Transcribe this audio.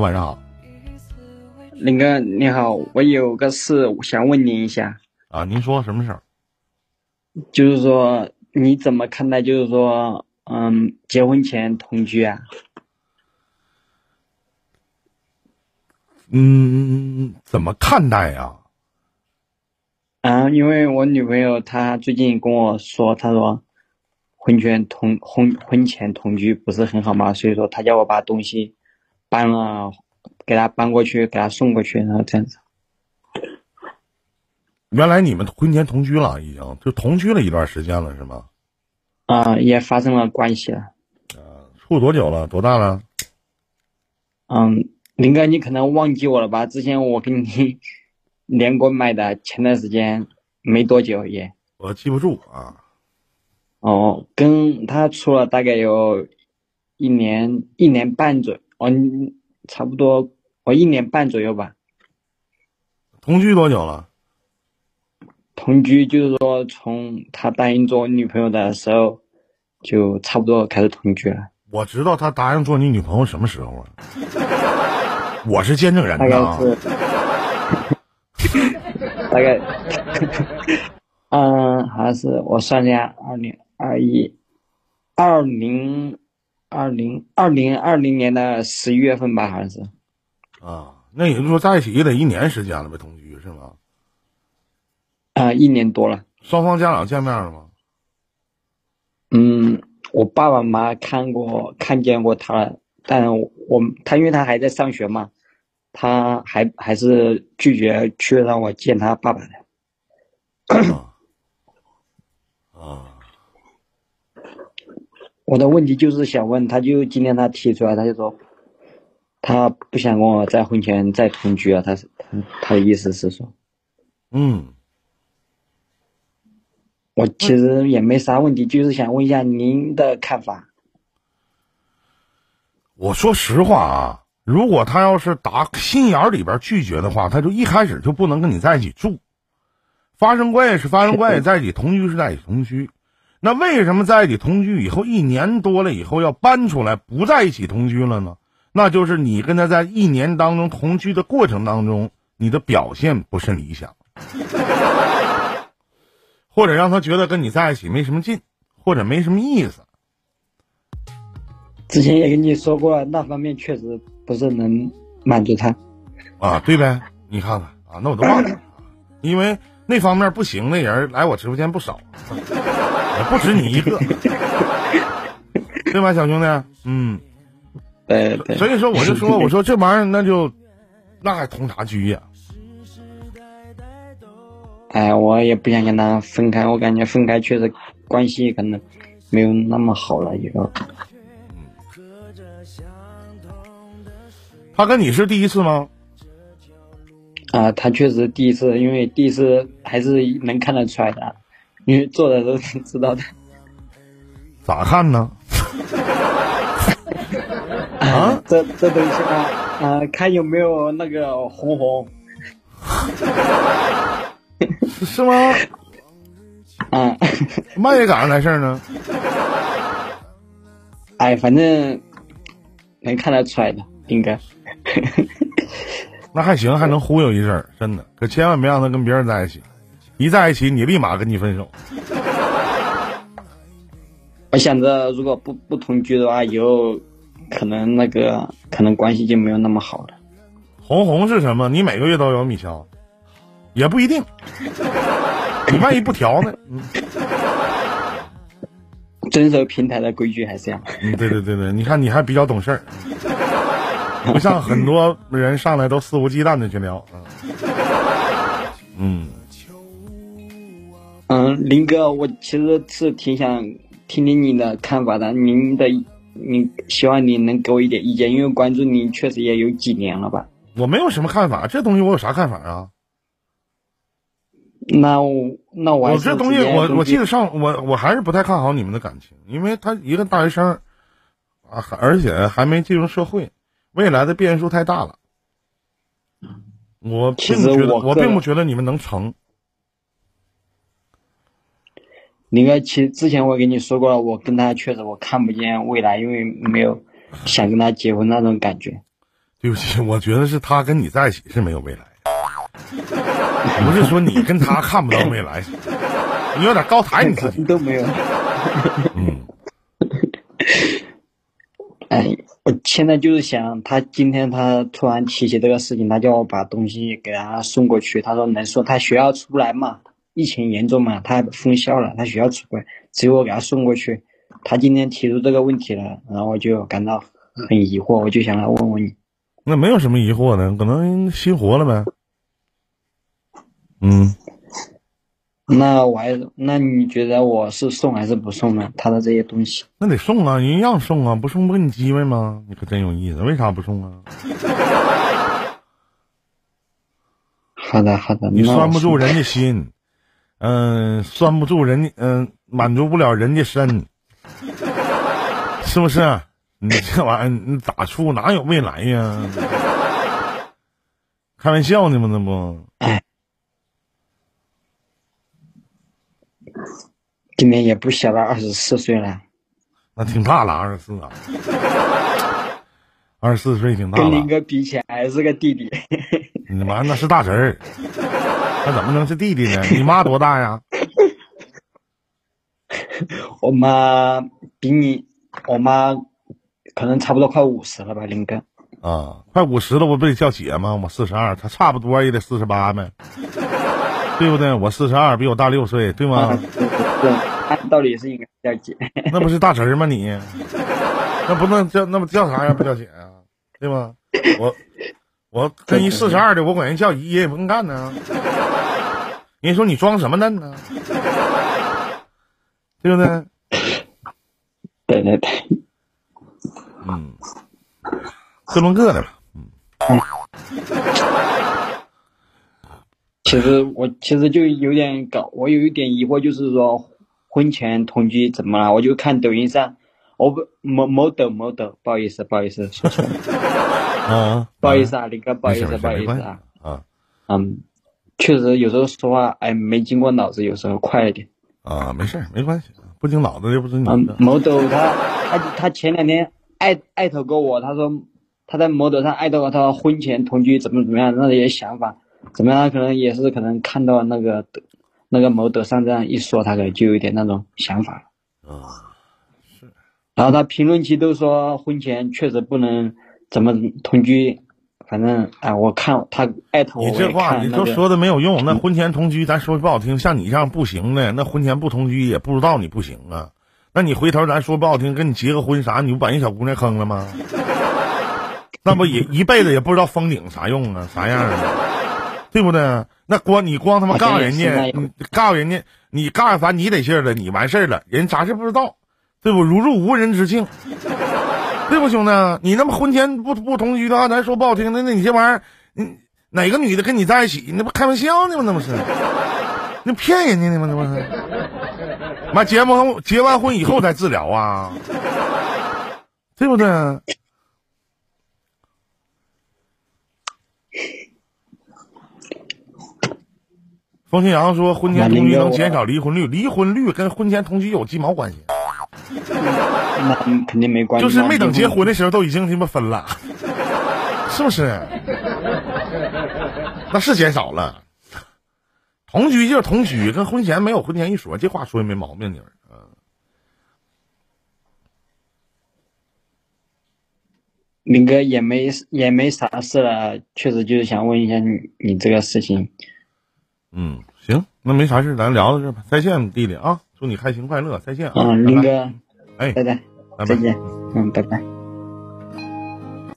晚上好，林哥你好，我有个事想问您一下，啊，您说什么事儿？就是说你怎么看待，就是说，嗯，结婚前同居啊？嗯，怎么看待呀？啊，因为我女朋友她最近跟我说，她说婚前同婚婚前同居不是很好嘛，所以说她叫我把东西搬了，给他搬过去，给他送过去，然后这样子。原来你们婚前同居了，已经就同居了一段时间了，是吗？啊，也发生了关系了。处多久了？多大了？嗯，林哥，你可能忘记我了吧？之前我跟你 连过麦的，前段时间没多久也。我记不住啊。哦，跟他处了大概有一年一年半左右，哦，差不多我一年半左右吧。同居多久了？同居就是说，从他答应做我女朋友的时候，就差不多开始同居了。我知道他答应做你女朋友什么时候啊？我是见证人大概呐。是，大概，嗯，好像是我算一下，二零二一，二零二零二零二零年的十一月份吧，好像是。啊，那也就是说在一起也得一年时间了呗，同居是吗？啊、一年多了。双方家长见面了吗？嗯，我爸爸妈妈看过看见过他了，但我我他因为他还在上学嘛，他还还是拒绝去让我见他爸爸的。啊啊，我的问题就是想问，他就今天他提出来，他就说他不想跟我在婚前再同居了，他是他他的意思是说，嗯，我其实也没啥问题，就是想问一下您的看法。我说实话啊，如果他要是打心眼儿里边拒绝的话，他就一开始就不能跟你在一起住。发生关系是发生关系，在一起同居是在一起同居。那为什么在一起同居以后一年多了以后要搬出来不在一起同居了呢？那就是你跟他在一年当中同居的过程当中，你的表现不甚理想，或者让他觉得跟你在一起没什么劲，或者没什么意思。之前也跟你说过，那方面确实不是能满足他。啊，对呗，你看看啊，那我都忘了，因为那方面不行的人来我直播间不少，也不止你一个，对吧，小兄弟？嗯，对对，所以说我就说，我说这玩意儿那就那还同啥居呀？哎，我也不想跟他分开，我感觉分开确实关系可能没有那么好了以后。他跟你是第一次吗？啊，他确实第一次，因为第一次还是能看得出来的，因为做的都是知道的。咋看呢？啊，这这东西啊，啊，看有没有那个红红。是吗？啊，嘛也赶上来事儿呢？哎，反正能看得出来的，应该。那还行，还能忽悠一阵儿，真的。可千万别让他跟别人在一起，一在一起你立马跟你分手。我想着，如果不不同居的话，以后可能那个可能关系就没有那么好了。红红是什么？你每个月都有米条，也不一定。你万一不调呢？嗯遵守平台的规矩还是要。嗯，对对对对，你看你还比较懂事儿，不像很多人上来都肆无忌惮的去聊。嗯嗯，林哥，我其实是挺想听听你的看法的。您的，你希望你能给我一点意见，因为关注你确实也有几年了吧？我没有什么看法，这东西我有啥看法啊？那我那我我这东西我我记得上我我还是不太看好你们的感情，因为他一个大学生啊，还而且还没进入社会，未来的变数太大了。我并不觉得，我我并不觉得你们能成。林哥，其实之前我跟你说过了，我跟他确实我看不见未来，因为没有 想跟他结婚那种感觉。对不起，我觉得是他跟你在一起是没有未来，不是说你跟他看不到未来，你有点高抬你自己。都没有。嗯，哎，我现在就是想，他今天他突然提起这个事情，他叫我把东西给他送过去。他说能送，他学校出不来嘛，疫情严重嘛，他封校了，他学校出不来，只有我给他送过去。他今天提出这个问题了，然后我就感到很疑惑，我就想来问问你。那没有什么疑惑的，可能心活了呗。嗯，那我还那你觉得我是送还是不送呢？他的这些东西，那得送啊，人让送啊，不送不给你机会吗？你可真有意思，为啥不送啊？好的好的，你拴不住人家心，嗯、拴不住人家，嗯、满足不了人家身，是不是？你这玩意儿，你咋处？哪有未来呀？开玩笑呢吗？那不，今年也不小了，二十四岁了，那挺大了，二十四啊，二十四岁挺大了跟林。哥比起来还是个弟弟。你妈那是大侄儿，那怎么能是弟弟呢？你妈多大呀？我妈比你，我妈可能差不多快五十了吧，林哥。啊，快五十了，我不得叫姐吗？我四十二，她差不多也得四十八呗，对不对？我四十二，比我大六岁，对吗？对，按道理是应该叫姐。那不是大侄儿吗你？那不能叫，那不叫啥呀？不叫姐呀、对吗？我我跟一四十二的，我管人叫姨也不能干呢。人家说你装什么嫩呢？对不对？对对对，嗯，各论各的吧。嗯其实我其实就有点搞，我有一点疑惑，就是说婚前同居怎么了？我就看抖音上，我不某某抖某抖，不好意思不好意思说错了，啊，不好意思啊，林哥不好意思不好意思啊，啊嗯，确实有时候说话哎没经过脑子，有时候快一点。啊，没事儿没关系，不经脑子又不是你嗯的，。某抖他他他前两天艾艾特过我，他说他在某抖上艾特过他说婚前同居怎么怎么样，那些想法怎么样，他可能也是可能看到那个那个某抖上这样一说，他可能就有点那种想法了。啊，然后他评论区都说婚前确实不能怎么同居，反正哎，我看他艾特我，你这话你都说的没有用。那婚前同居，咱说不好听，像你这样不行的，那婚前不同居也不知道你不行啊。那你回头咱说不好听，跟你结个婚啥，你不把人小姑娘坑了吗？那不也一辈子也不知道封顶啥用啊，啥样啊？对不对？那光你光他妈告人家，你告人家，你告完你得劲儿了，你完事儿了，人啥事不知道，对不？如入无人之境，对不，兄弟？你那么婚前不不同居的话，咱说不好听的，那你这玩意儿，你哪个女的跟你在一起，那不开玩笑呢吗？那不是，那骗人家呢吗？那不是？妈，结完结完婚以后再治疗啊，对不对？风清扬说，婚前同居能减少离婚率，离婚率跟婚前同居有鸡毛关系？那肯定没关系，就是没等结婚的时候都已经他妈分了，是不是？那是减少了。同居就是同居，跟婚前没有婚前一说，这话说的没毛病，你们。嗯，林哥也没也没啥事了，确实就是想问一下你你这个事情。嗯，行，那没啥事，咱聊到这吧。再见，弟弟啊，祝你开心快乐，再见啊，林哥，哎，拜拜，拜拜再见，嗯，拜拜。